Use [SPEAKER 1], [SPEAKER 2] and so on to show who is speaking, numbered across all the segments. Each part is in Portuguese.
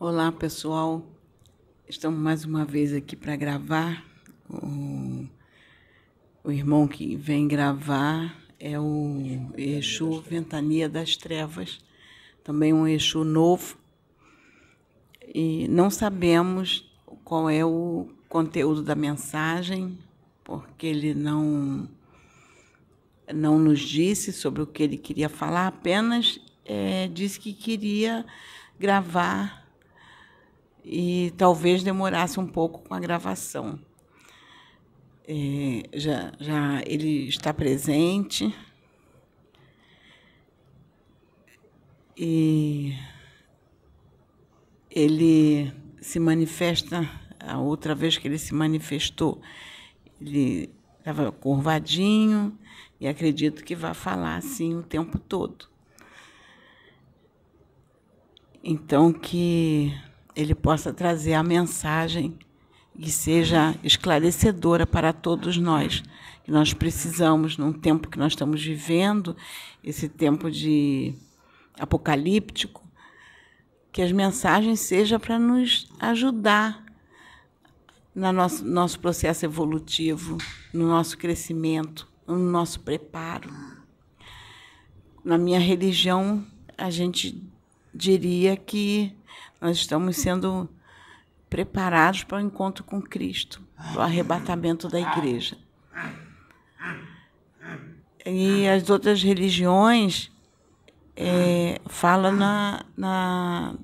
[SPEAKER 1] Olá, pessoal. Estamos mais uma vez aqui para gravar. O, o, irmão que vem gravar é o Exu Ventania das Trevas, também um Exu novo. E não sabemos qual é o conteúdo da mensagem, porque ele não não nos disse sobre o que ele queria falar, apenas é, disse que queria gravar e talvez demorasse um pouco com a gravação. É, já, já ele está presente e ele se manifesta, a outra vez que ele se manifestou, ele estava curvadinho e acredito que vai falar assim o tempo todo. Então que ele possa trazer a mensagem que seja esclarecedora para todos nós, que nós precisamos num tempo que nós estamos vivendo, esse tempo de apocalíptico, que as mensagens sejam para nos ajudar no nosso, nosso processo evolutivo, no nosso crescimento, no nosso preparo. Na minha religião, a gente diria que nós estamos sendo preparados para o encontro com Cristo, para o arrebatamento da igreja. E as outras religiões é, falam na, na,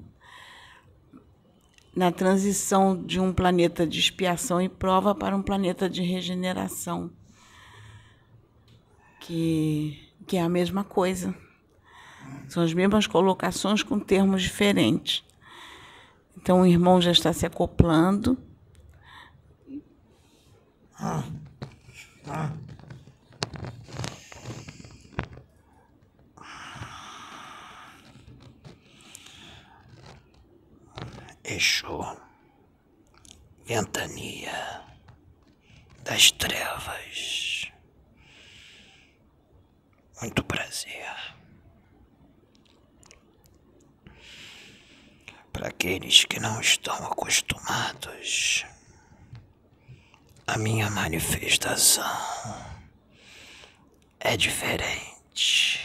[SPEAKER 1] na transição de um planeta de expiação e prova para um planeta de regeneração, que, que é a mesma coisa. São as mesmas colocações com termos diferentes. Então o irmão já está se acoplando.
[SPEAKER 2] Exu, ventania das trevas. Muito prazer. Para aqueles que não estão acostumados, a minha manifestação é diferente.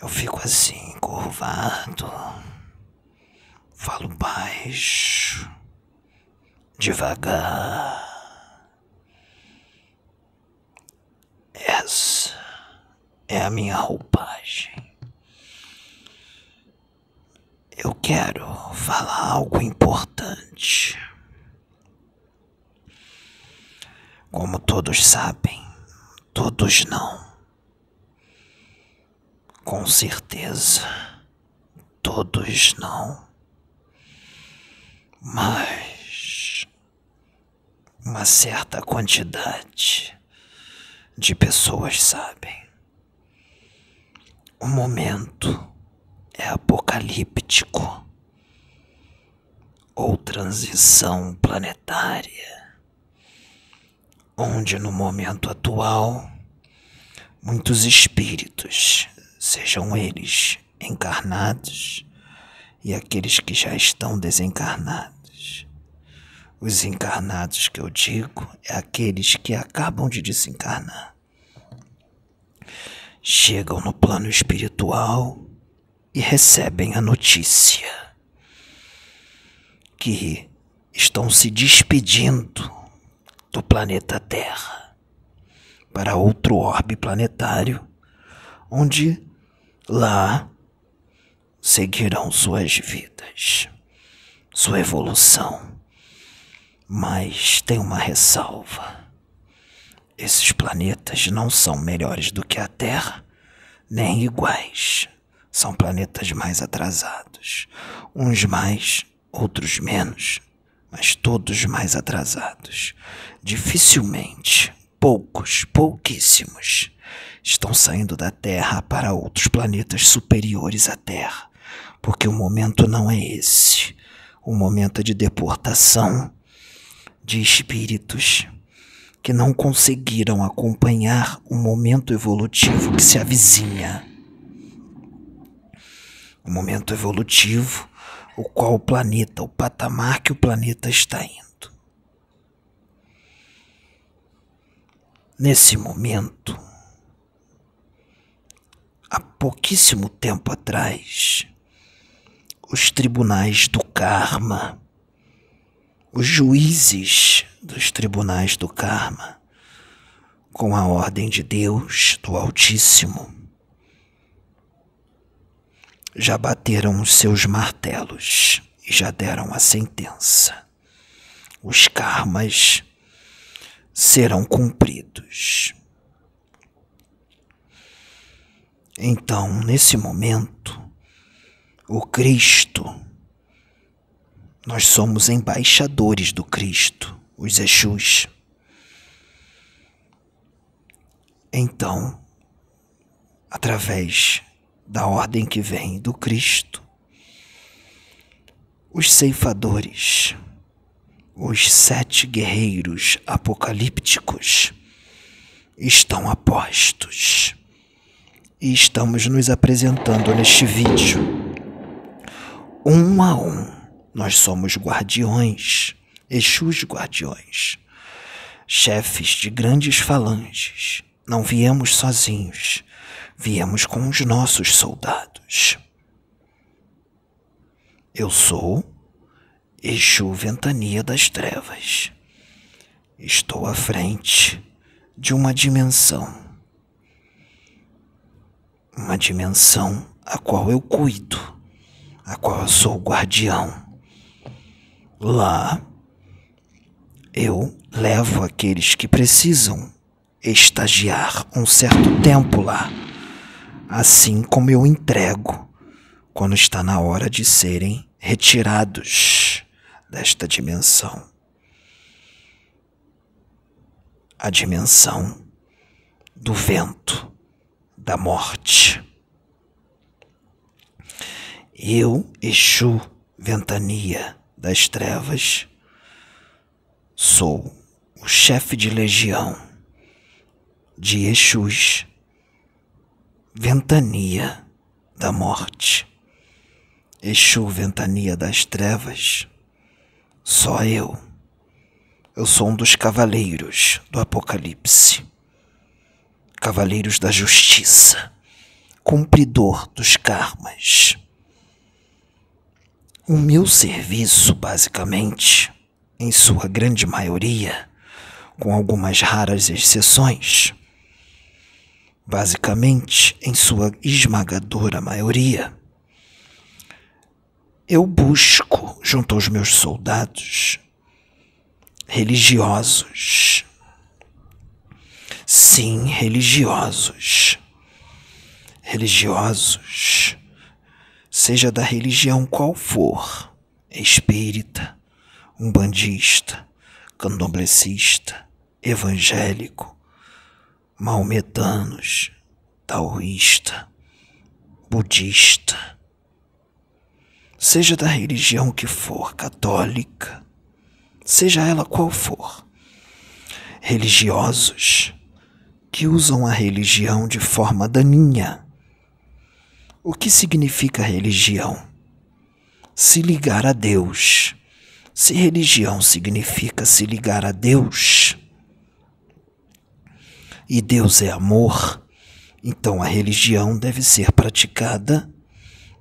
[SPEAKER 2] Eu fico assim, curvado, falo baixo, devagar. Essa é a minha roupagem. Eu quero falar algo importante. Como todos sabem, todos não. Com certeza, todos não. Mas uma certa quantidade de pessoas sabem. O momento é apocalíptico ou transição planetária, onde no momento atual muitos espíritos, sejam eles encarnados e aqueles que já estão desencarnados. Os encarnados que eu digo é aqueles que acabam de desencarnar. Chegam no plano espiritual e recebem a notícia que estão se despedindo do planeta Terra para outro orbe planetário, onde lá seguirão suas vidas, sua evolução. Mas tem uma ressalva. Esses planetas não são melhores do que a Terra, nem iguais. São planetas mais atrasados. Uns mais, outros menos, mas todos mais atrasados. Dificilmente, poucos, pouquíssimos, estão saindo da Terra para outros planetas superiores à Terra, porque o momento não é esse. O momento é de deportação de espíritos que não conseguiram acompanhar o momento evolutivo que se avizinha o momento evolutivo, o qual o planeta, o patamar que o planeta está indo. Nesse momento, há pouquíssimo tempo atrás, os tribunais do karma, os juízes dos tribunais do karma, com a ordem de Deus, do Altíssimo, já bateram os seus martelos e já deram a sentença. Os karmas serão cumpridos. Então, nesse momento, o Cristo, nós somos embaixadores do Cristo, os Exus. Então, através da ordem que vem do Cristo, os ceifadores, os sete guerreiros apocalípticos estão a postos e estamos nos apresentando neste vídeo. Um a um, nós somos guardiões, Exus guardiões, chefes de grandes falanges. Não viemos sozinhos, viemos com os nossos soldados. Eu sou Exu Ventania das Trevas. Estou à frente de uma dimensão uma dimensão a qual eu cuido, a qual eu sou guardião. Lá eu levo aqueles que precisam estagiar um certo tempo lá, assim como eu entrego quando está na hora de serem retirados desta dimensão. A dimensão do vento da morte. Eu, Exu, ventania das trevas, sou o chefe de legião de Exus, ventania da morte. Exu, ventania das trevas, só eu. Eu sou um dos cavaleiros do Apocalipse. Cavaleiros da Justiça, cumpridor dos karmas. O meu serviço, basicamente, em sua grande maioria, com algumas raras exceções, basicamente, em sua esmagadora maioria, eu busco, junto aos meus soldados, religiosos, Sim, religiosos. Religiosos, seja da religião qual for, espírita, umbandista, candomblecista, evangélico, maometanos, taoísta, budista, seja da religião que for, católica, seja ela qual for, religiosos, que usam a religião de forma daninha. O que significa religião? Se ligar a Deus. Se religião significa se ligar a Deus, e Deus é amor, então a religião deve ser praticada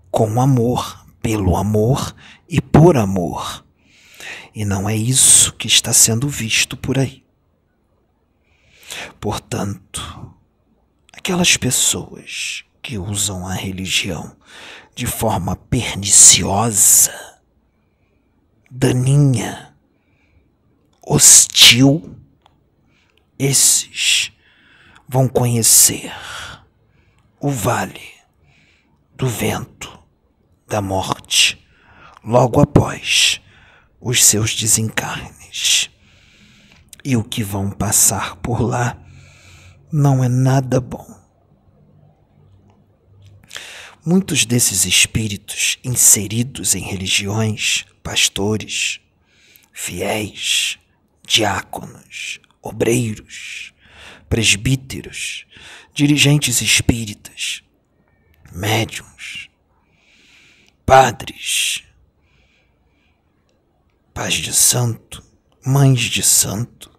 [SPEAKER 2] com amor, pelo amor e por amor. E não é isso que está sendo visto por aí. Portanto, aquelas pessoas que usam a religião de forma perniciosa, daninha, hostil, esses vão conhecer o vale do vento da morte logo após os seus desencarnes e o que vão passar por lá não é nada bom. Muitos desses espíritos inseridos em religiões, pastores, fiéis, diáconos, obreiros, presbíteros, dirigentes espíritas, médiums, padres, pais de santo, mães de santo,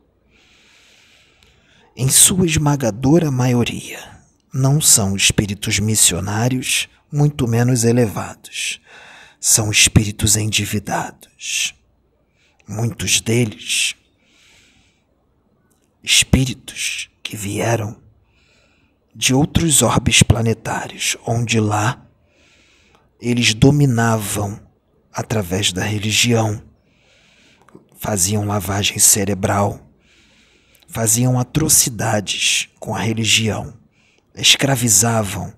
[SPEAKER 2] em sua esmagadora maioria, não são espíritos missionários, muito menos elevados. São espíritos endividados. Muitos deles, espíritos que vieram de outros orbes planetários, onde lá eles dominavam através da religião, faziam lavagem cerebral, faziam atrocidades com a religião, escravizavam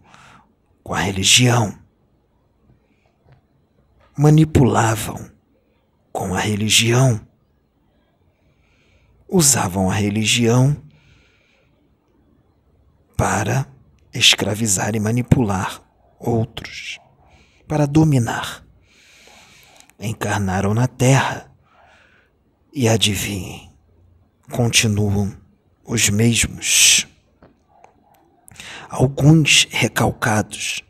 [SPEAKER 2] com a religião, manipulavam com a religião, usavam a religião para escravizar e manipular outros, para dominar. Encarnaram na Terra e adivinhem, continuam os mesmos. Alguns recalcados,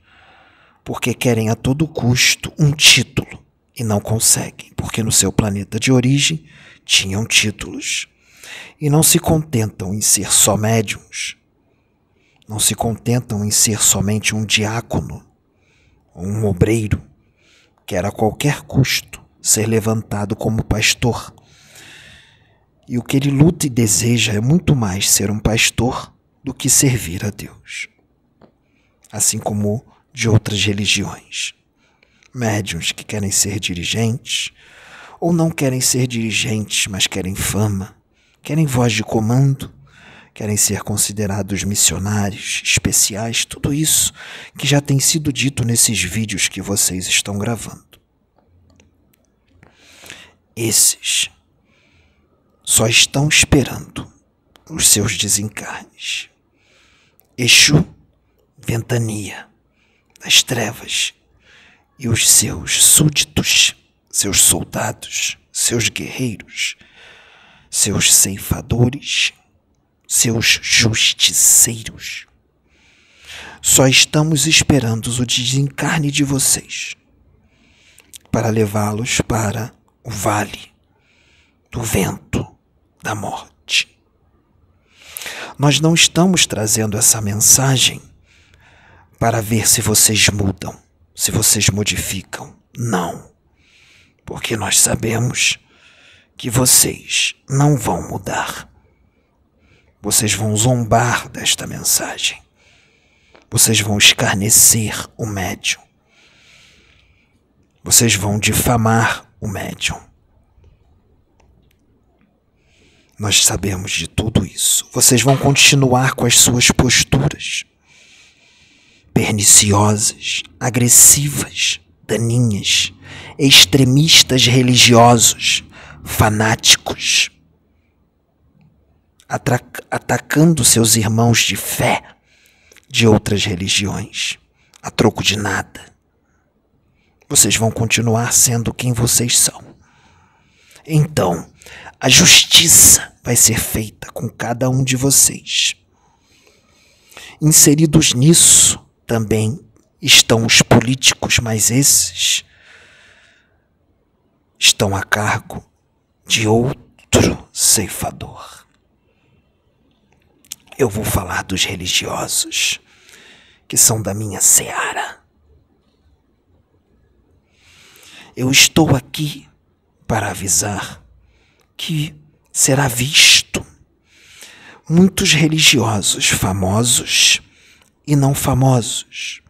[SPEAKER 2] porque querem a todo custo um título e não conseguem, porque no seu planeta de origem tinham títulos e não se contentam em ser só médiums, não se contentam em ser somente um diácono um obreiro, quer a qualquer custo ser levantado como pastor. E o que ele luta e deseja é muito mais ser um pastor do que servir a Deus. Assim como de outras religiões. Médiuns que querem ser dirigentes, ou não querem ser dirigentes, mas querem fama, querem voz de comando, querem ser considerados missionários especiais, tudo isso que já tem sido dito nesses vídeos que vocês estão gravando. Esses só estão esperando os seus desencarnes. Exu, ventania das trevas e os seus súditos, seus soldados, seus guerreiros, seus ceifadores seus justiceiros. Só estamos esperando o desencarne de vocês para levá-los para o vale do vento da morte. Nós não estamos trazendo essa mensagem para ver se vocês mudam, se vocês modificam. Não. Porque nós sabemos que vocês não vão mudar. Vocês vão zombar desta mensagem. Vocês vão escarnecer o médium. Vocês vão difamar o médium. Nós sabemos de tudo isso. Vocês vão continuar com as suas posturas perniciosas, agressivas, daninhas, extremistas religiosos, fanáticos atacando seus irmãos de fé de outras religiões, a troco de nada. Vocês vão continuar sendo quem vocês são. Então, a justiça vai ser feita com cada um de vocês. Inseridos nisso também estão os políticos, mas esses estão a cargo de outro ceifador eu vou falar dos religiosos, que são da minha seara. Eu estou aqui para avisar que será visto muitos religiosos famosos e não famosos.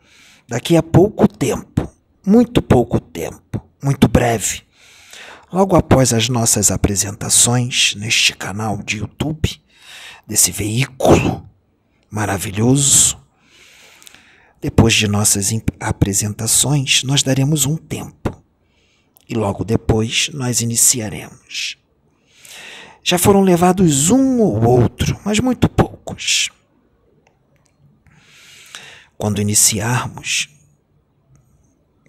[SPEAKER 2] Daqui a pouco tempo, muito pouco tempo, muito breve, logo após as nossas apresentações neste canal de YouTube, desse veículo maravilhoso. Depois de nossas apresentações, nós daremos um tempo e logo depois nós iniciaremos. Já foram levados um ou outro, mas muito poucos. Quando iniciarmos,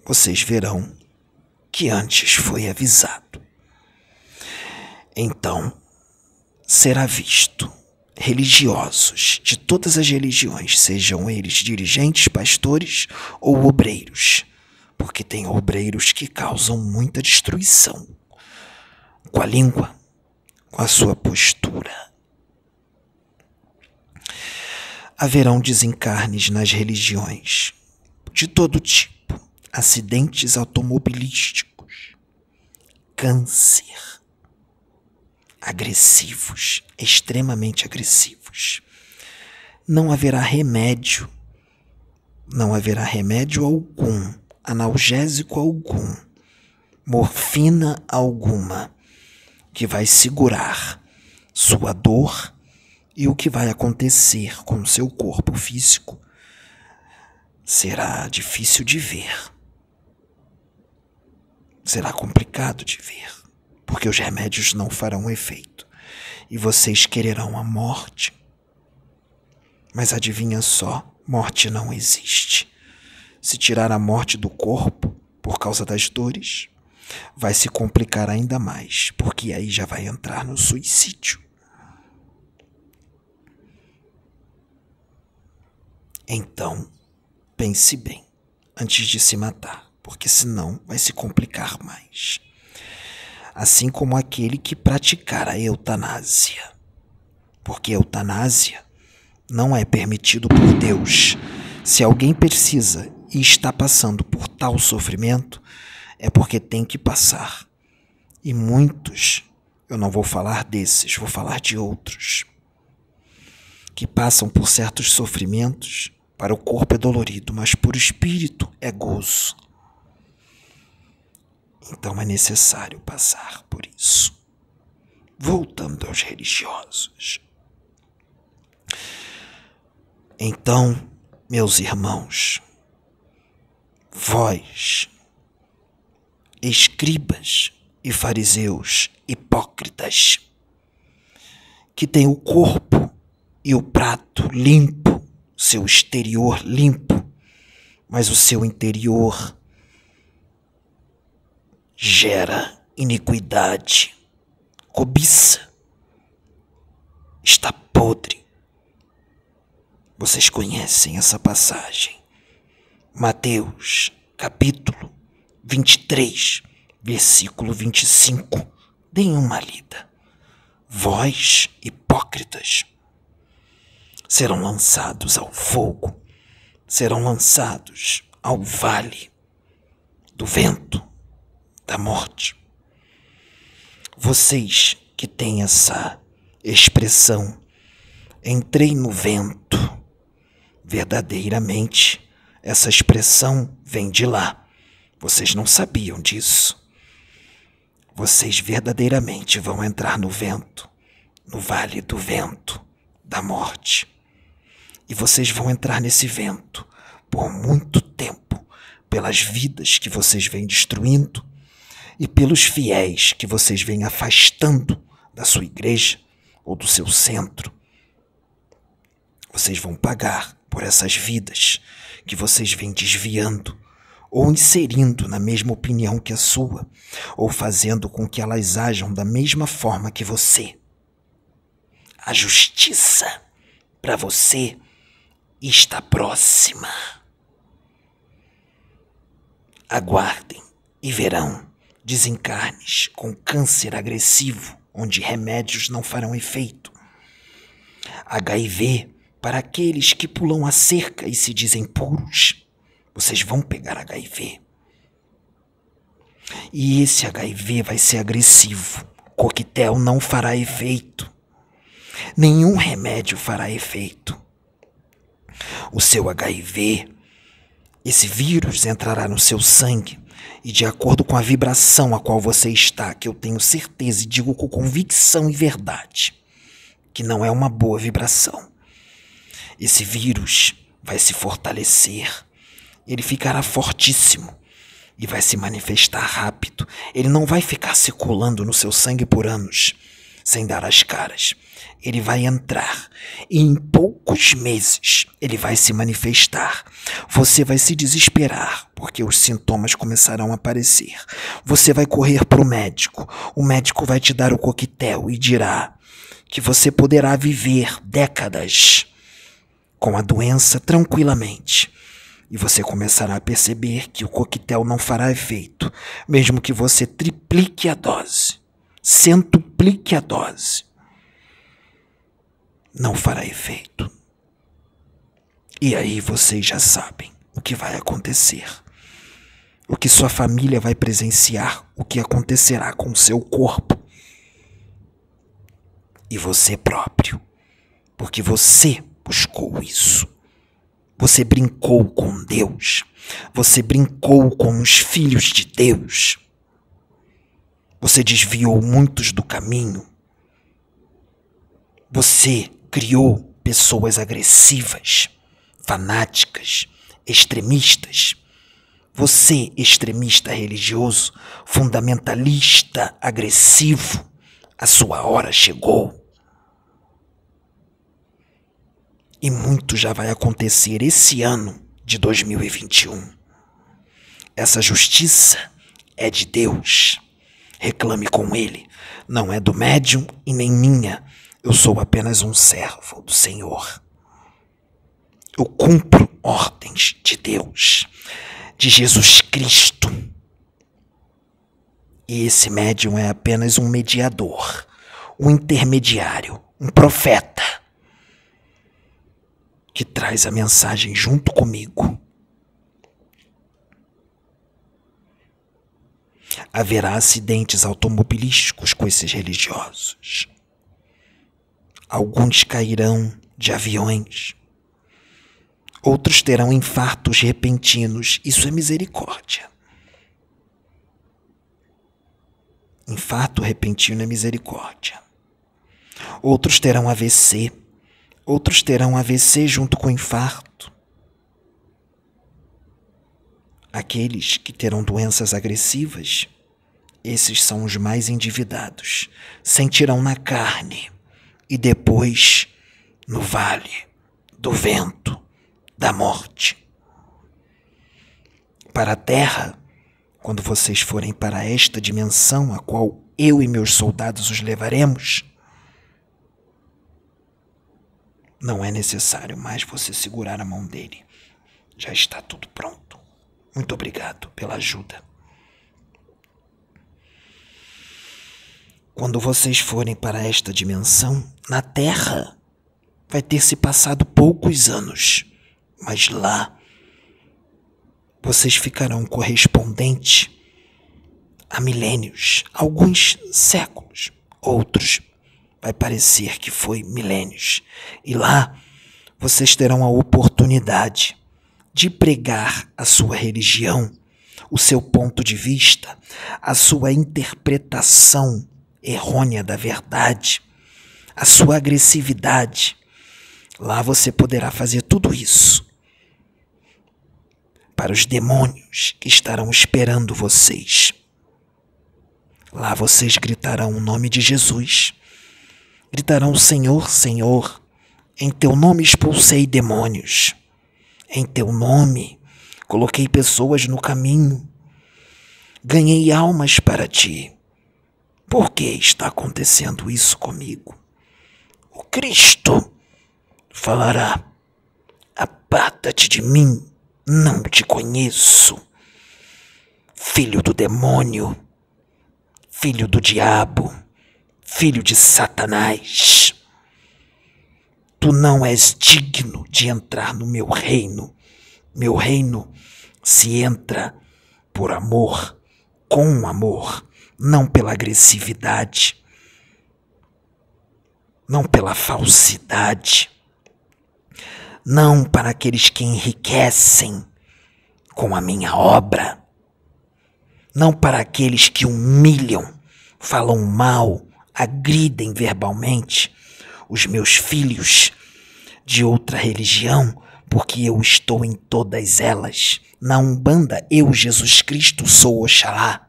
[SPEAKER 2] vocês verão que antes foi avisado. Então, será visto religiosos de todas as religiões, sejam eles dirigentes, pastores ou obreiros, porque tem obreiros que causam muita destruição com a língua, com a sua postura. Haverão desencarnes nas religiões de todo tipo, acidentes automobilísticos, câncer, agressivos, extremamente agressivos. Não haverá remédio, não haverá remédio algum, analgésico algum, morfina alguma que vai segurar sua dor e o que vai acontecer com seu corpo físico será difícil de ver. Será complicado de ver, porque os remédios não farão efeito e vocês quererão a morte. Mas adivinha só, morte não existe. Se tirar a morte do corpo por causa das dores, vai se complicar ainda mais, porque aí já vai entrar no suicídio. Então, pense bem antes de se matar, porque senão vai se complicar mais. Assim como aquele que praticar a eutanásia. Porque eutanásia não é permitido por Deus. Se alguém precisa e está passando por tal sofrimento, é porque tem que passar. E muitos, eu não vou falar desses, vou falar de outros, que passam por certos sofrimentos para o corpo é dolorido, mas por espírito é gozo. Então é necessário passar por isso. Voltando aos religiosos. Então, meus irmãos, vós, escribas e fariseus hipócritas, que têm o corpo e o prato limpo, seu exterior limpo, mas o seu interior gera iniquidade, cobiça, está podre. Vocês conhecem essa passagem. Mateus, capítulo 23, versículo 25. Deem uma lida. Vós, hipócritas, serão lançados ao fogo, serão lançados ao vale do vento, da morte. Vocês que têm essa expressão, entrei no vento, verdadeiramente, essa expressão vem de lá. Vocês não sabiam disso. Vocês verdadeiramente vão entrar no vento, no vale do vento, da morte. E vocês vão entrar nesse vento por muito tempo, pelas vidas que vocês vêm destruindo e pelos fiéis que vocês vêm afastando da sua igreja ou do seu centro. Vocês vão pagar por essas vidas que vocês vêm desviando ou inserindo na mesma opinião que a sua, ou fazendo com que elas ajam da mesma forma que você. A justiça para você está próxima. Aguardem e verão desencarnes com câncer agressivo, onde remédios não farão efeito. HIV para aqueles que pulam a cerca e se dizem puros. Vocês vão pegar HIV. E esse HIV vai ser agressivo. Coquetel não fará efeito. Nenhum remédio fará efeito o seu HIV, esse vírus entrará no seu sangue e, de acordo com a vibração a qual você está, que eu tenho certeza e digo com convicção e verdade, que não é uma boa vibração, esse vírus vai se fortalecer, ele ficará fortíssimo e vai se manifestar rápido. Ele não vai ficar circulando no seu sangue por anos sem dar as caras ele vai entrar e em poucos meses ele vai se manifestar. Você vai se desesperar porque os sintomas começarão a aparecer. Você vai correr para o médico. O médico vai te dar o coquetel e dirá que você poderá viver décadas com a doença tranquilamente. E você começará a perceber que o coquetel não fará efeito, mesmo que você triplique a dose, centuplique a dose. Não fará efeito. E aí vocês já sabem o que vai acontecer. O que sua família vai presenciar, o que acontecerá com seu corpo. E você próprio. Porque você buscou isso. Você brincou com Deus. Você brincou com os filhos de Deus. Você desviou muitos do caminho. Você criou pessoas agressivas, fanáticas, extremistas. Você, extremista religioso, fundamentalista, agressivo, a sua hora chegou. E muito já vai acontecer esse ano de 2021. Essa justiça é de Deus. Reclame com Ele. Não é do médium e nem minha. Eu sou apenas um servo do Senhor. Eu cumpro ordens de Deus, de Jesus Cristo. E esse médium é apenas um mediador, um intermediário, um profeta que traz a mensagem junto comigo. Haverá acidentes automobilísticos com esses religiosos. Alguns cairão de aviões. Outros terão infartos repentinos. Isso é misericórdia. Infarto repentino é misericórdia. Outros terão AVC Outros terão AVC junto com infarto. Aqueles que terão doenças agressivas, esses são os mais endividados. Sentirão na carne e depois no vale do vento da morte. Para a terra, quando vocês forem para esta dimensão a qual eu e meus soldados os levaremos, Não é necessário mais você segurar a mão dele. Já está tudo pronto. Muito obrigado pela ajuda. Quando vocês forem para esta dimensão, na Terra, vai ter se passado poucos anos, mas lá vocês ficarão correspondente a milênios, alguns séculos, outros vai parecer que foi milênios. E lá vocês terão a oportunidade de pregar a sua religião, o seu ponto de vista, a sua interpretação errônea da verdade, a sua agressividade. Lá você poderá fazer tudo isso para os demônios que estarão esperando vocês. Lá vocês gritarão o nome de Jesus gritarão: Senhor, Senhor, em teu nome expulsei demônios. Em teu nome coloquei pessoas no caminho. Ganhei almas para ti. Por que está acontecendo isso comigo? O Cristo falará: Aparta-te de mim, não te conheço. Filho do demônio, filho do diabo filho de Satanás. Tu não és digno de entrar no meu reino. Meu reino se entra por amor, com amor, não pela agressividade, não pela falsidade, não para aqueles que enriquecem com a minha obra, não para aqueles que humilham, falam mal, agridem verbalmente os meus filhos de outra religião, porque eu estou em todas elas. Na Umbanda, eu, Jesus Cristo, sou Oxalá.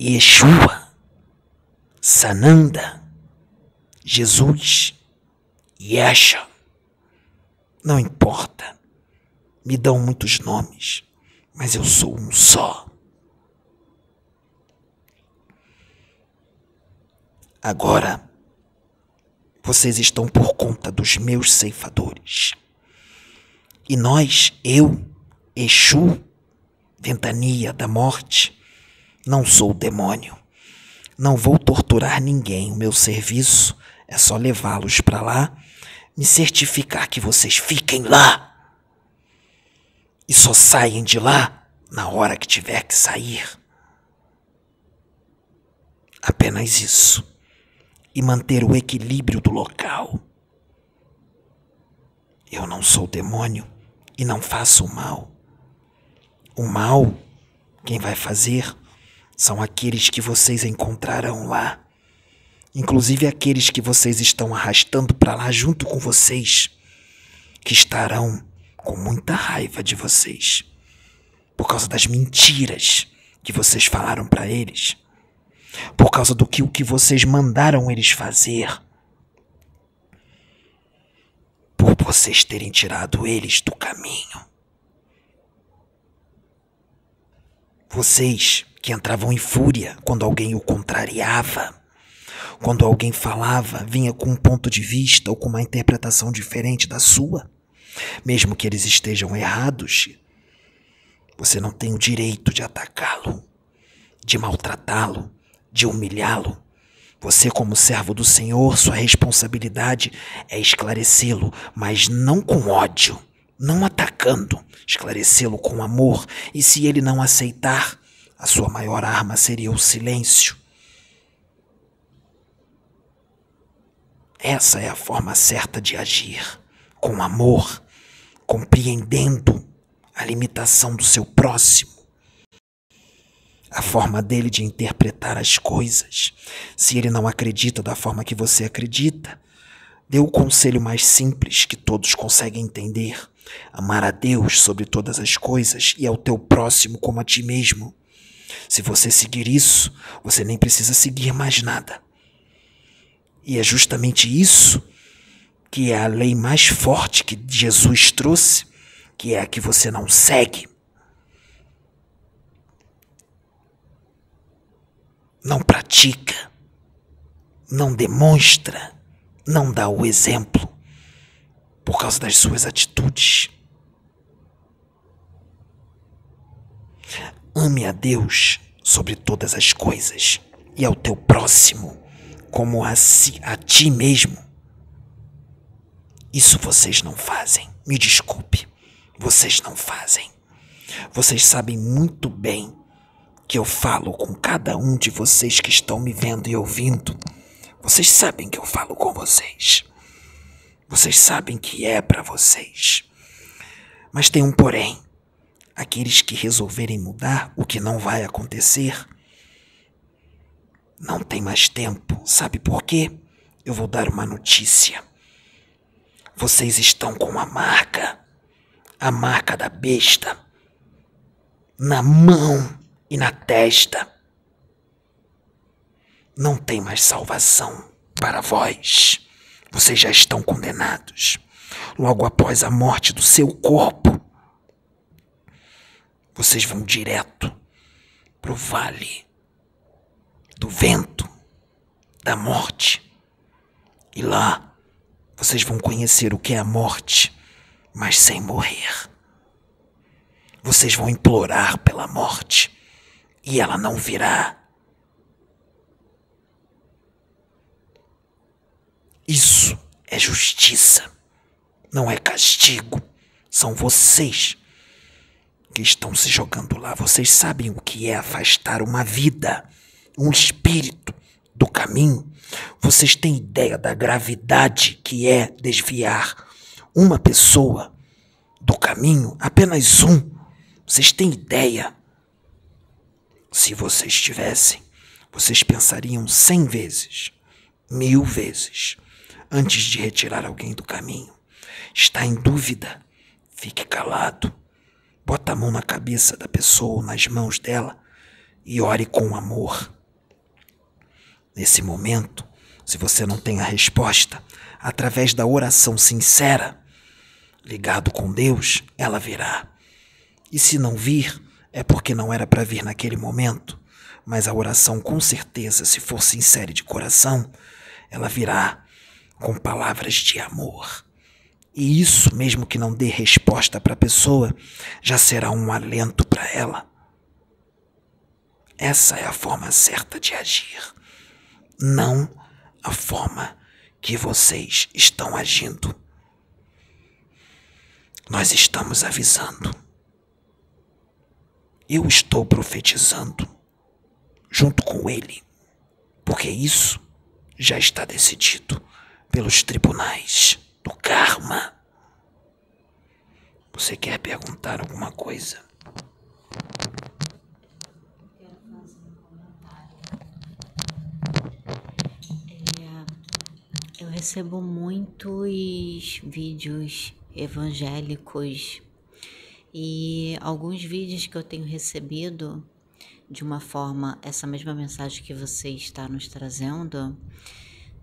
[SPEAKER 2] Yeshua, Sananda, Jesus, Yasha. Não importa, me dão muitos nomes mas eu sou um só. Agora, vocês estão por conta dos meus ceifadores. E nós, eu, Exu, ventania da morte, não sou demônio. Não vou torturar ninguém. O meu serviço é só levá-los para lá, me certificar que vocês fiquem lá. E só saem de lá na hora que tiver que sair. Apenas isso. E manter o equilíbrio do local. Eu não sou demônio e não faço o mal. O mal, quem vai fazer, são aqueles que vocês encontrarão lá. Inclusive aqueles que vocês estão arrastando para lá junto com vocês, que estarão com muita raiva de vocês por causa das mentiras que vocês falaram para eles, por causa do que o que vocês mandaram eles fazer, por vocês terem tirado eles do caminho. Vocês que entravam em fúria quando alguém o contrariava, quando alguém falava, vinha com um ponto de vista ou com uma interpretação diferente da sua, mesmo que eles estejam errados, você não tem o direito de atacá-lo, de maltratá-lo, de humilhá-lo. Você, como servo do Senhor, sua responsabilidade é esclarecê-lo, mas não com ódio não atacando, esclarecê-lo com amor, e se ele não aceitar, a sua maior arma seria o silêncio. Essa é a forma certa de agir, com amor, compreendendo a limitação do seu próximo, a forma dele de interpretar as coisas. Se ele não acredita da forma que você acredita, dê o conselho mais simples que todos conseguem entender Amar a Deus sobre todas as coisas e ao teu próximo como a ti mesmo. Se você seguir isso, você nem precisa seguir mais nada. E é justamente isso que é a lei mais forte que Jesus trouxe, que é a que você não segue. Não pratica, não demonstra, não dá o exemplo por causa das suas atitudes. Ame a Deus sobre todas as coisas e ao teu próximo como a, si, a ti mesmo. Isso vocês não fazem. Me desculpe, vocês não fazem. Vocês sabem muito bem que eu falo com cada um de vocês que estão me vendo e ouvindo. Vocês sabem que eu falo com vocês. Vocês sabem que é para vocês. Mas tem um porém. Aqueles que resolverem mudar, o que não vai acontecer, não tem mais tempo. Sabe por quê? Eu vou dar uma notícia. Vocês estão com a marca, a marca da besta, na mão e na testa. Não tem mais salvação para vós vocês já estão condenados. Logo após a morte do seu corpo, vocês vão direto para o vale do vento, da morte. E lá vocês vão conhecer o que é a morte, mas sem morrer. Vocês vão implorar pela morte e ela não virá. Isso é justiça, não é castigo. São vocês que estão se jogando lá. Vocês sabem o que é afastar uma vida, um espírito do caminho. Vocês têm ideia da gravidade que é desviar uma pessoa do caminho? Apenas um. Vocês têm ideia? Se vocês tivessem, vocês pensariam cem vezes, mil vezes antes de retirar alguém do caminho. Está em dúvida? Fique calado. Bota a mão na cabeça da pessoa, nas mãos dela e ore com amor. Nesse momento, se você não tem a resposta, através da oração sincera, ligado com Deus, ela virá. E se não vir, é porque não era para vir naquele momento, mas a oração com certeza, se for sincera de coração, ela virá com palavras de amor. E isso, mesmo que não dê resposta para a pessoa, já será um alento para ela. Essa é a forma certa de agir, não a forma que vocês estão agindo. Nós estamos avisando. Eu estou profetizando junto com ele, porque isso já está decidido pelos tribunais do karma. Você quer perguntar alguma coisa?
[SPEAKER 3] É, eu recebo muitos vídeos evangélicos e alguns vídeos que eu tenho recebido de uma forma, essa mesma mensagem que você está nos trazendo,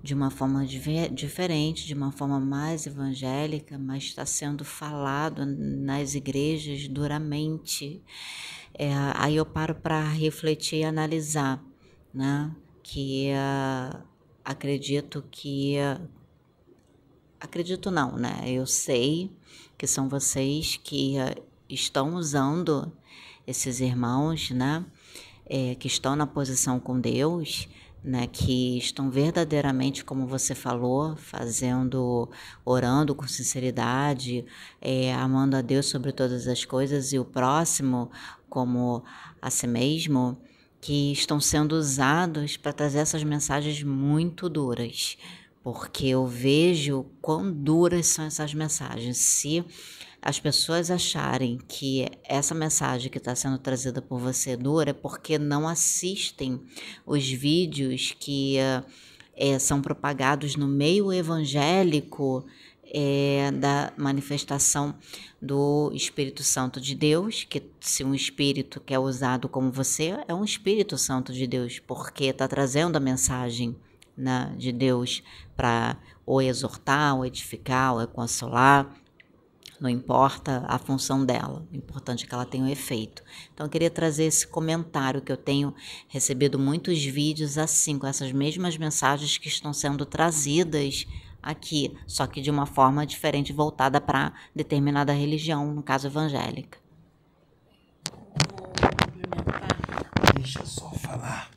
[SPEAKER 3] de uma forma diferente, de uma forma mais evangélica, mas está sendo falado nas igrejas duramente. É, aí eu paro para refletir e analisar, né? Que uh, acredito que. Uh, acredito não, né? Eu sei que são vocês que uh, estão usando esses irmãos, né? É, que estão na posição com Deus né, que estão verdadeiramente, como você falou, fazendo, orando com sinceridade, é, amando a Deus sobre todas as coisas e o próximo como a si mesmo, que estão sendo usados para trazer essas mensagens muito duras, porque eu vejo quão duras são essas mensagens. Se as pessoas acharem que essa mensagem que está sendo trazida por você é dura é porque não assistem os vídeos que é, são propagados no meio evangélico é, da manifestação do Espírito Santo de Deus, que se um espírito que é usado como você, é um Espírito Santo de Deus, porque está trazendo a mensagem né, de Deus para ou exortar, ou edificar, ou consolar não importa a função dela, o importante é que ela tenha um efeito. Então eu queria trazer esse comentário que eu tenho recebido muitos vídeos assim, com essas mesmas mensagens que estão sendo trazidas aqui, só que de uma forma diferente, voltada para determinada religião, no caso evangélica.
[SPEAKER 2] Deixa eu só falar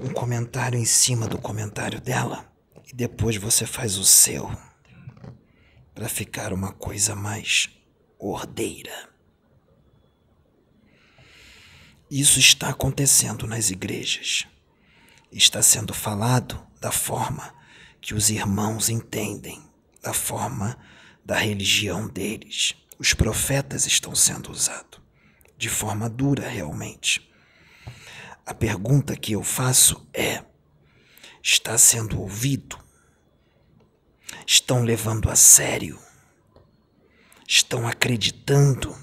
[SPEAKER 2] um comentário em cima do comentário dela e depois você faz o seu para ficar uma coisa mais ordeira. Isso está acontecendo nas igrejas. Está sendo falado da forma que os irmãos entendem, da forma da religião deles. Os profetas estão sendo usados de forma dura, realmente. A pergunta que eu faço é: está sendo ouvido estão levando a sério, estão acreditando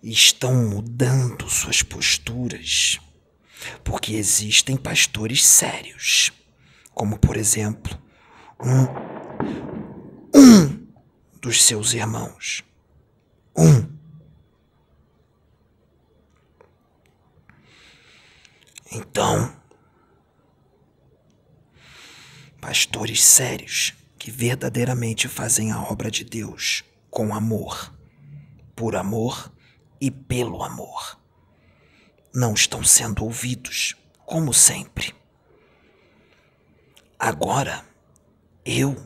[SPEAKER 2] e estão mudando suas posturas, porque existem pastores sérios, como por exemplo, um, um dos seus irmãos. Um. Então, pastores sérios que verdadeiramente fazem a obra de Deus com amor, por amor e pelo amor. Não estão sendo ouvidos, como sempre. Agora, eu,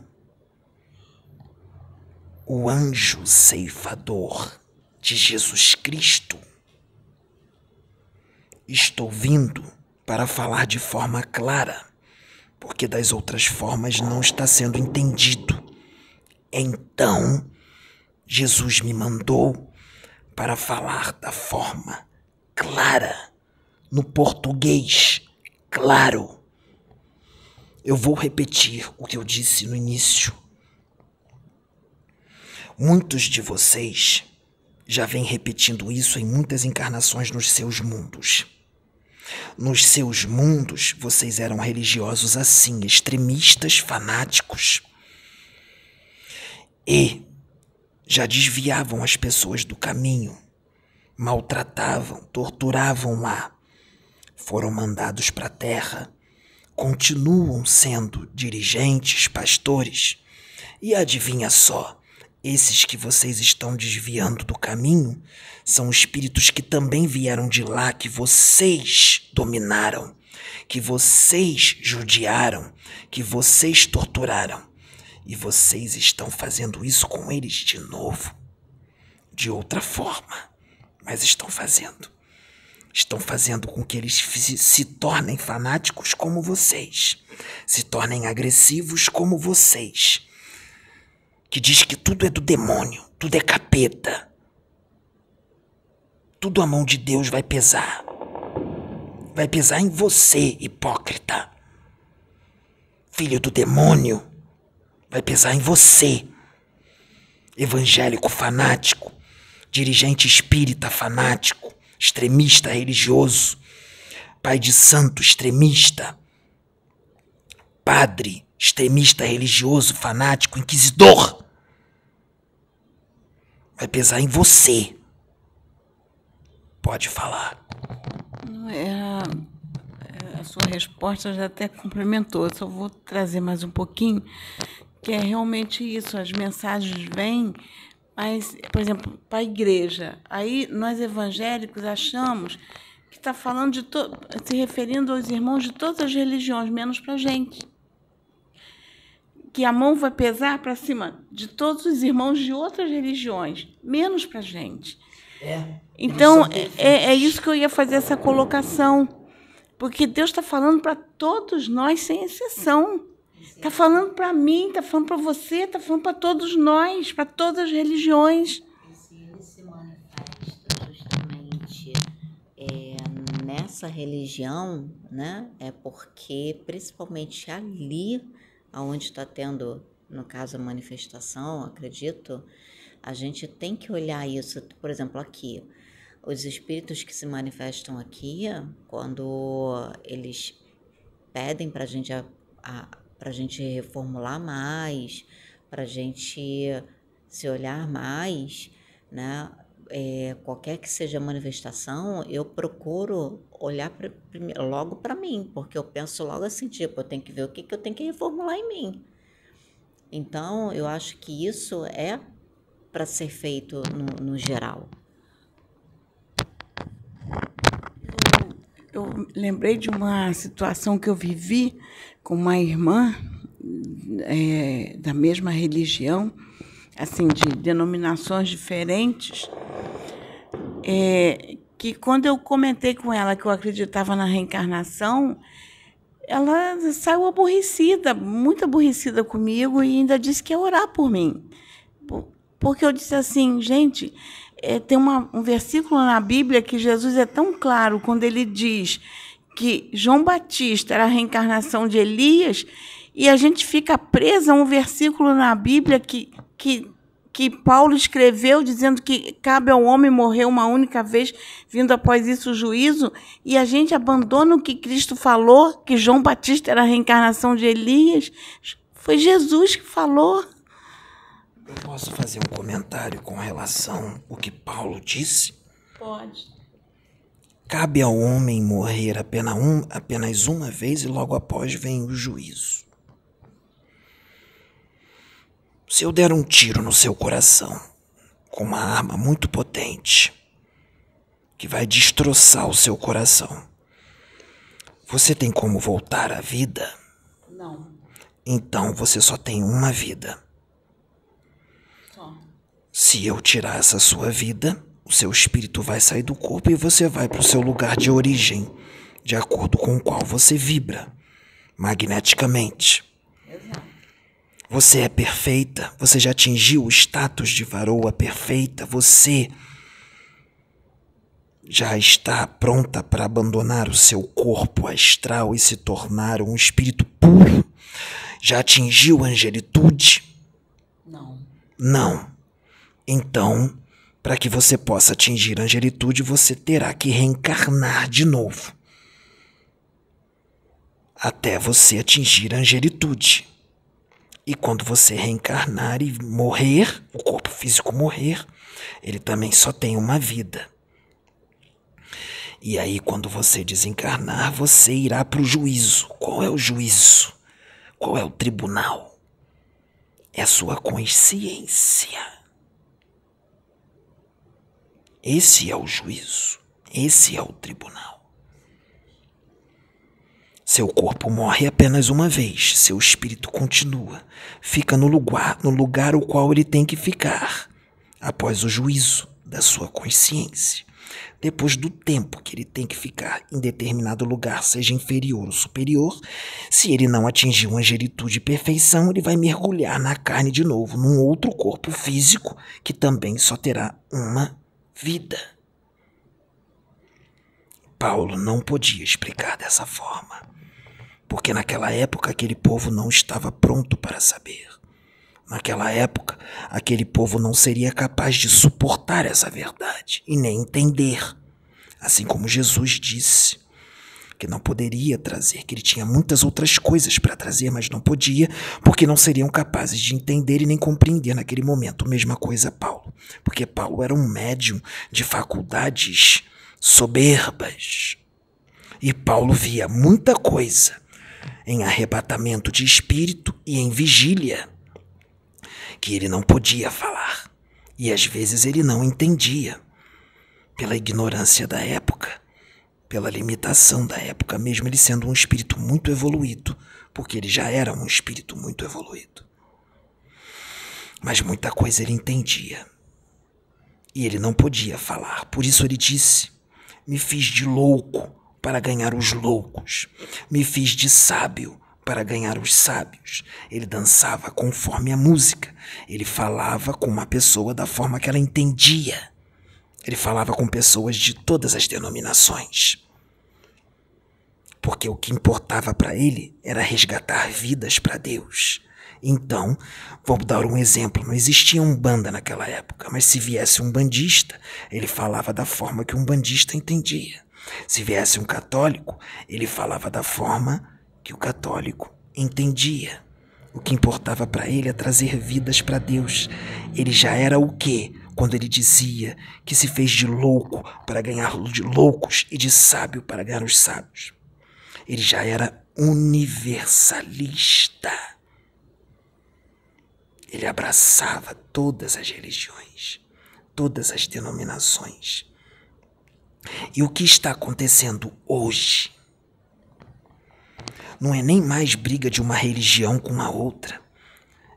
[SPEAKER 2] o anjo ceifador de Jesus Cristo, estou vindo para falar de forma clara porque das outras formas não está sendo entendido. Então, Jesus me mandou para falar da forma clara, no português claro. Eu vou repetir o que eu disse no início. Muitos de vocês já vêm repetindo isso em muitas encarnações nos seus mundos. Nos seus mundos, vocês eram religiosos assim, extremistas, fanáticos. E já desviavam as pessoas do caminho, maltratavam, torturavam lá. Foram mandados para a terra continuam sendo dirigentes, pastores. E adivinha só, esses que vocês estão desviando do caminho são espíritos que também vieram de lá, que vocês dominaram, que vocês judiaram, que vocês torturaram. E vocês estão fazendo isso com eles de novo. De outra forma, mas estão fazendo. Estão fazendo com que eles se tornem fanáticos como vocês, se tornem agressivos como vocês que diz que tudo é do demônio, tudo é capeta. Tudo a mão de Deus vai pesar. Vai pesar em você, hipócrita. Filho do demônio. Vai pesar em você. Evangélico fanático, dirigente espírita fanático, extremista religioso, pai de santo extremista, padre extremista religioso, fanático, inquisidor vai pesar em você. Pode falar.
[SPEAKER 1] É a, é a, sua resposta já até complementou. Só vou trazer mais um pouquinho, que é realmente isso. As mensagens vêm, mas, por exemplo, para a igreja. Aí nós evangélicos achamos que está falando de se referindo aos irmãos de todas as religiões, menos para a gente que a mão vai pesar para cima de todos os irmãos de outras religiões, menos para a gente. É, então, é, é, é, isso que eu ia fazer essa colocação. Porque Deus está falando para todos nós, sem exceção. Está falando para mim, está falando para você, está falando para todos nós, para todas as religiões.
[SPEAKER 3] E se ele se manifesta justamente é, nessa religião, né, é porque, principalmente ali, aonde está tendo, no caso, a manifestação, acredito, a gente tem que olhar isso. Por exemplo, aqui, os espíritos que se manifestam aqui, quando eles pedem para gente a, a gente reformular mais, para a gente se olhar mais, né? É, qualquer que seja a manifestação, eu procuro olhar pra, logo para mim, porque eu penso logo assim, tipo, eu tenho que ver o que, que eu tenho que reformular em mim. Então, eu acho que isso é para ser feito no, no geral.
[SPEAKER 1] Eu, eu lembrei de uma situação que eu vivi com uma irmã é, da mesma religião, assim, de denominações diferentes, é, que quando eu comentei com ela que eu acreditava na reencarnação, ela saiu aborrecida, muito aborrecida comigo e ainda disse que ia orar por mim. Porque eu disse assim, gente, é, tem uma, um versículo na Bíblia que Jesus é tão claro quando ele diz que João Batista era a reencarnação de Elias, e a gente fica presa a um versículo na Bíblia que, que que Paulo escreveu dizendo que cabe ao homem morrer uma única vez, vindo após isso o juízo, e a gente abandona o que Cristo falou, que João Batista era a reencarnação de Elias. Foi Jesus que falou.
[SPEAKER 2] Eu posso fazer um comentário com relação ao que Paulo disse?
[SPEAKER 1] Pode.
[SPEAKER 2] Cabe ao homem morrer apenas, um, apenas uma vez e logo após vem o juízo. Se eu der um tiro no seu coração com uma arma muito potente que vai destroçar o seu coração, você tem como voltar à vida?
[SPEAKER 1] Não.
[SPEAKER 2] Então você só tem uma vida.
[SPEAKER 1] Só.
[SPEAKER 2] Se eu tirar essa sua vida, o seu espírito vai sair do corpo e você vai para o seu lugar de origem, de acordo com o qual você vibra magneticamente. Você é perfeita, você já atingiu o status de varoa perfeita, você já está pronta para abandonar o seu corpo astral e se tornar um espírito puro? Já atingiu a angelitude?
[SPEAKER 1] Não.
[SPEAKER 2] Não. Então, para que você possa atingir a angelitude, você terá que reencarnar de novo. Até você atingir a angelitude. E quando você reencarnar e morrer, o corpo físico morrer, ele também só tem uma vida. E aí, quando você desencarnar, você irá para o juízo. Qual é o juízo? Qual é o tribunal? É a sua consciência. Esse é o juízo. Esse é o tribunal. Seu corpo morre apenas uma vez, seu espírito continua, fica no lugar, no lugar o qual ele tem que ficar, após o juízo da sua consciência depois do tempo que ele tem que ficar em determinado lugar, seja inferior ou superior, se ele não atingir uma angelitude e perfeição, ele vai mergulhar na carne de novo, num outro corpo físico que também só terá uma vida. Paulo não podia explicar dessa forma, porque naquela época aquele povo não estava pronto para saber. Naquela época, aquele povo não seria capaz de suportar essa verdade e nem entender. Assim como Jesus disse que não poderia trazer, que ele tinha muitas outras coisas para trazer, mas não podia, porque não seriam capazes de entender e nem compreender naquele momento. Mesma coisa Paulo, porque Paulo era um médium de faculdades soberbas. E Paulo via muita coisa em arrebatamento de espírito e em vigília que ele não podia falar. E às vezes ele não entendia, pela ignorância da época, pela limitação da época, mesmo ele sendo um espírito muito evoluído, porque ele já era um espírito muito evoluído. Mas muita coisa ele entendia. E ele não podia falar, por isso ele disse: Me fiz de louco para ganhar os loucos, me fiz de sábio para ganhar os sábios. Ele dançava conforme a música. Ele falava com uma pessoa da forma que ela entendia. Ele falava com pessoas de todas as denominações. Porque o que importava para ele era resgatar vidas para Deus. Então, vou dar um exemplo: não existia um banda naquela época, mas se viesse um bandista, ele falava da forma que um bandista entendia. Se viesse um católico, ele falava da forma que o católico entendia. O que importava para ele é trazer vidas para Deus. Ele já era o quê? Quando ele dizia que se fez de louco para ganhar de loucos e de sábio para ganhar os sábios. Ele já era universalista. Ele abraçava todas as religiões, todas as denominações. E o que está acontecendo hoje não é nem mais briga de uma religião com a outra.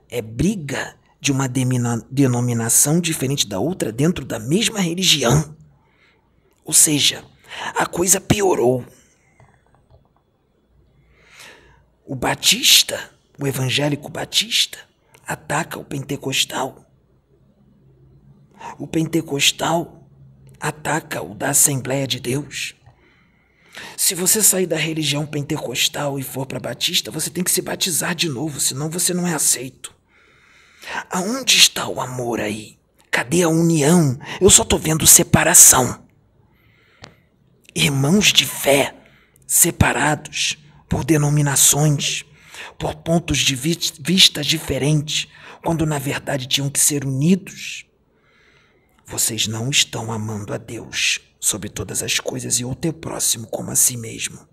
[SPEAKER 2] É briga de uma denominação diferente da outra dentro da mesma religião. Ou seja, a coisa piorou. O batista, o evangélico batista, ataca o pentecostal. O pentecostal ataca o da Assembleia de Deus. Se você sair da religião pentecostal e for para batista, você tem que se batizar de novo, senão você não é aceito. Aonde está o amor aí? Cadê a união? Eu só tô vendo separação. Irmãos de fé separados por denominações, por pontos de vista diferentes, quando na verdade tinham que ser unidos. Vocês não estão amando a Deus sobre todas as coisas e o teu próximo como a si mesmo.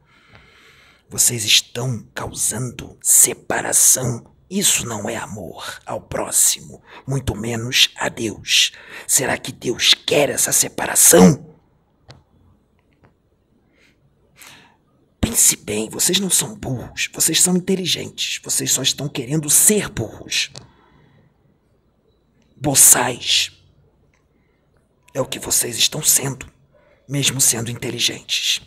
[SPEAKER 2] Vocês estão causando separação. Isso não é amor ao próximo, muito menos a Deus. Será que Deus quer essa separação? Pense bem, vocês não são burros, vocês são inteligentes, vocês só estão querendo ser burros. Boçais. É o que vocês estão sendo mesmo sendo inteligentes.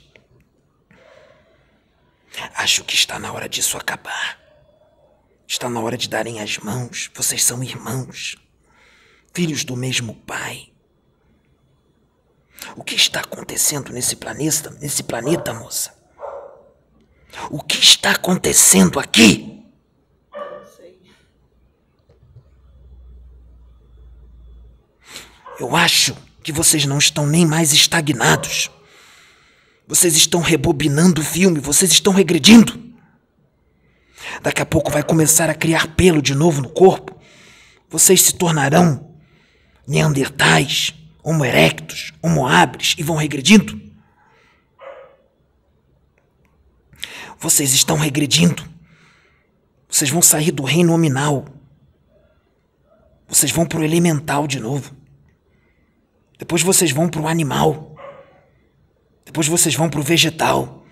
[SPEAKER 2] Acho que está na hora disso acabar. Está na hora de darem as mãos. Vocês são irmãos, filhos do mesmo pai. O que está acontecendo nesse planeta, nesse planeta, moça? O que está acontecendo aqui? Eu acho que vocês não estão nem mais estagnados. Vocês estão rebobinando o filme, vocês estão regredindo. Daqui a pouco vai começar a criar pelo de novo no corpo. Vocês se tornarão neandertais, homo erectus, homo habilis e vão regredindo. Vocês estão regredindo. Vocês vão sair do reino nominal. Vocês vão pro elemental de novo. Depois vocês vão pro animal. Depois vocês vão pro vegetal.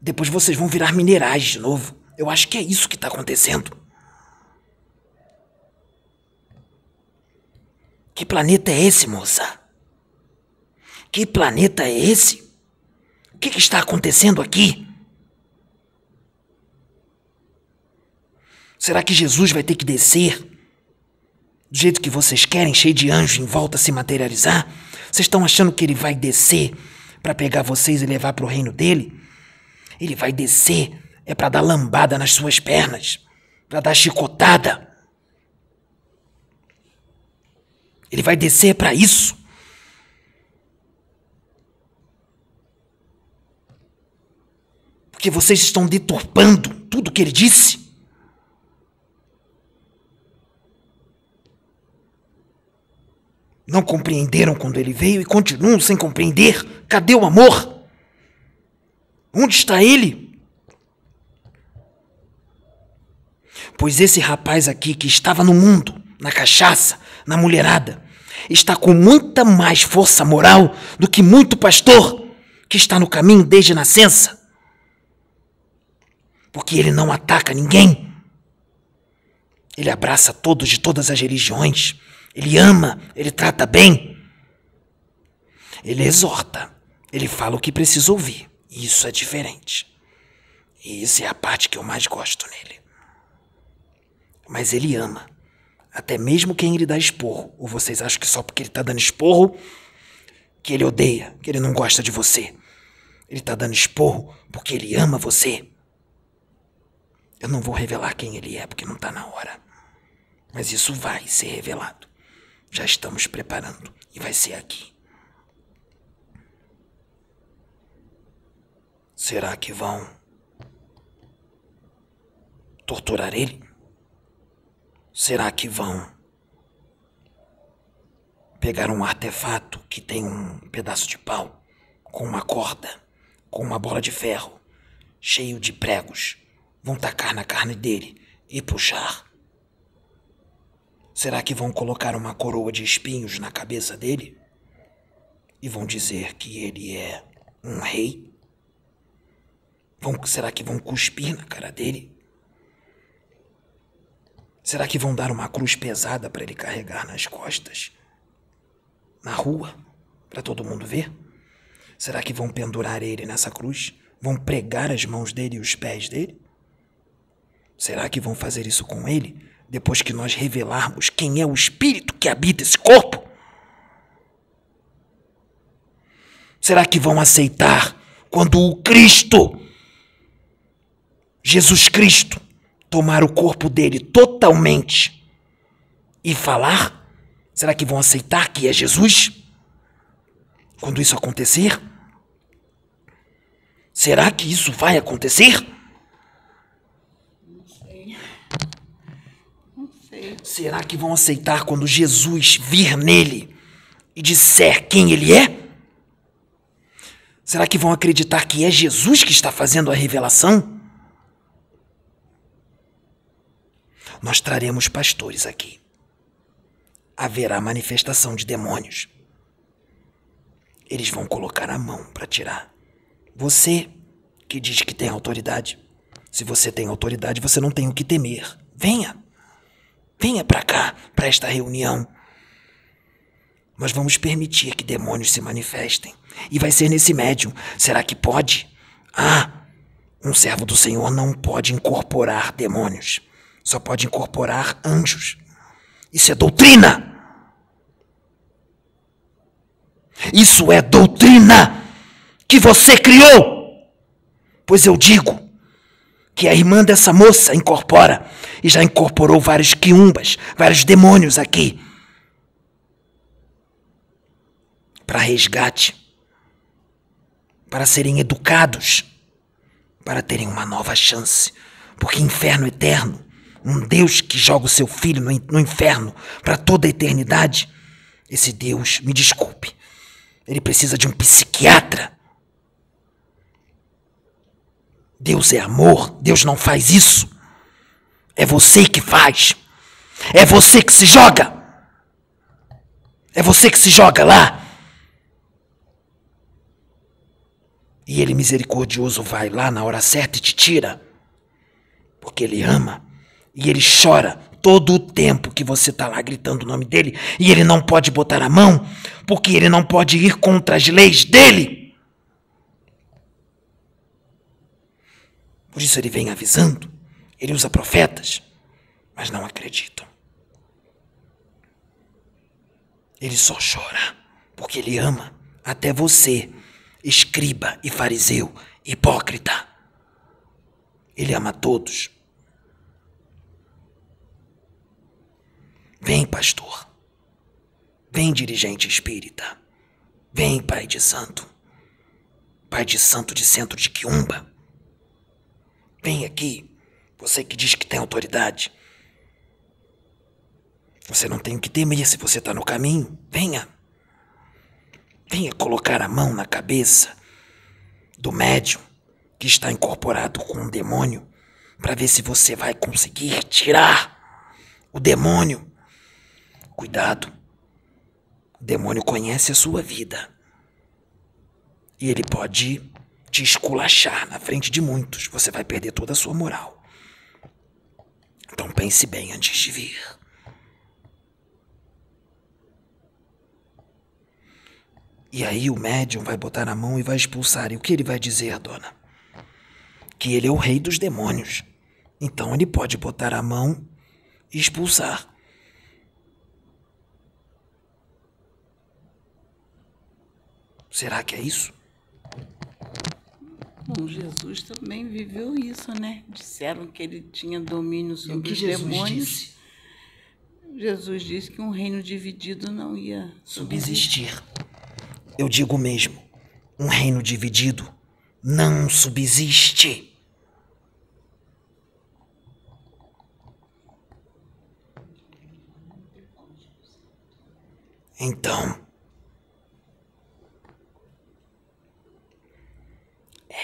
[SPEAKER 2] Depois vocês vão virar minerais de novo. Eu acho que é isso que está acontecendo. Que planeta é esse, moça? Que planeta é esse? O que, que está acontecendo aqui? Será que Jesus vai ter que descer do jeito que vocês querem, cheio de anjos em volta a se materializar? Vocês estão achando que ele vai descer para pegar vocês e levar para o reino dele? Ele vai descer é para dar lambada nas suas pernas, para dar chicotada. Ele vai descer para isso. Porque vocês estão deturpando tudo que ele disse. Não compreenderam quando ele veio e continuam sem compreender. Cadê o amor? Onde está ele? Pois esse rapaz aqui que estava no mundo, na cachaça, na mulherada, está com muita mais força moral do que muito pastor que está no caminho desde a nascença. Porque ele não ataca ninguém. Ele abraça todos de todas as religiões. Ele ama, ele trata bem. Ele exorta, ele fala o que precisa ouvir. Isso é diferente. E isso é a parte que eu mais gosto nele. Mas ele ama. Até mesmo quem ele dá esporro. Ou vocês acham que só porque ele tá dando esporro que ele odeia, que ele não gosta de você. Ele tá dando esporro porque ele ama você. Eu não vou revelar quem ele é porque não tá na hora. Mas isso vai ser revelado. Já estamos preparando e vai ser aqui. Será que vão torturar ele? Será que vão pegar um artefato que tem um pedaço de pau com uma corda, com uma bola de ferro, cheio de pregos? Vão tacar na carne dele e puxar. Será que vão colocar uma coroa de espinhos na cabeça dele? E vão dizer que ele é um rei? Vão, será que vão cuspir na cara dele? Será que vão dar uma cruz pesada para ele carregar nas costas? Na rua? Para todo mundo ver? Será que vão pendurar ele nessa cruz? Vão pregar as mãos dele e os pés dele? Será que vão fazer isso com ele depois que nós revelarmos quem é o espírito que habita esse corpo? Será que vão aceitar quando o Cristo, Jesus Cristo, tomar o corpo dele totalmente e falar? Será que vão aceitar que é Jesus? Quando isso acontecer? Será que isso vai acontecer? Será que vão aceitar quando Jesus vir nele e disser quem ele é? Será que vão acreditar que é Jesus que está fazendo a revelação? Nós traremos pastores aqui. Haverá manifestação de demônios. Eles vão colocar a mão para tirar. Você que diz que tem autoridade. Se você tem autoridade, você não tem o que temer. Venha. Venha para cá, para esta reunião. Nós vamos permitir que demônios se manifestem. E vai ser nesse médium. Será que pode? Ah, um servo do Senhor não pode incorporar demônios. Só pode incorporar anjos. Isso é doutrina. Isso é doutrina que você criou. Pois eu digo que a irmã dessa moça incorpora e já incorporou vários quiumbas, vários demônios aqui. Para resgate, para serem educados, para terem uma nova chance. Porque inferno eterno, um Deus que joga o seu filho no inferno para toda a eternidade, esse Deus, me desculpe, ele precisa de um psiquiatra. Deus é amor, Deus não faz isso. É você que faz. É você que se joga. É você que se joga lá. E ele misericordioso vai lá na hora certa e te tira. Porque ele ama. E ele chora todo o tempo que você está lá gritando o nome dele. E ele não pode botar a mão. Porque ele não pode ir contra as leis dele. Por isso ele vem avisando. Ele usa profetas. Mas não acreditam. Ele só chora porque ele ama até você escriba e fariseu, hipócrita. Ele ama todos. Vem, pastor. Vem, dirigente espírita. Vem, pai de santo. Pai de santo de centro de Quiumba. Vem aqui, você que diz que tem autoridade. Você não tem o que temer se você está no caminho. Venha. Venha colocar a mão na cabeça do médium que está incorporado com um demônio para ver se você vai conseguir tirar o demônio. Cuidado. O demônio conhece a sua vida. E ele pode te esculachar na frente de muitos. Você vai perder toda a sua moral. Então pense bem antes de vir. E aí o médium vai botar a mão e vai expulsar. E o que ele vai dizer, dona? Que ele é o rei dos demônios. Então ele pode botar a mão e expulsar. Será que é isso?
[SPEAKER 1] Bom, Jesus também viveu isso, né? Disseram que ele tinha domínio sobre os
[SPEAKER 2] Jesus
[SPEAKER 1] demônios.
[SPEAKER 2] disse?
[SPEAKER 1] Jesus disse que um reino dividido não ia.
[SPEAKER 2] Subsistir. Eu digo mesmo, um reino dividido não subsiste. Então,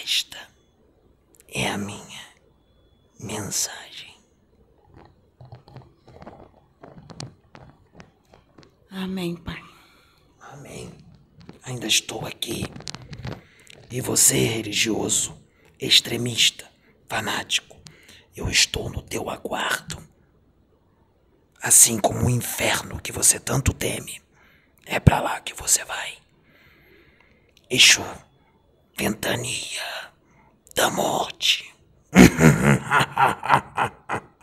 [SPEAKER 2] esta é a minha mensagem.
[SPEAKER 1] Amém, Pai.
[SPEAKER 2] Amém. Ainda estou aqui. E você, religioso, extremista, fanático, eu estou no teu aguardo. Assim como o inferno que você tanto teme, é para lá que você vai. Exu, ventania da morte.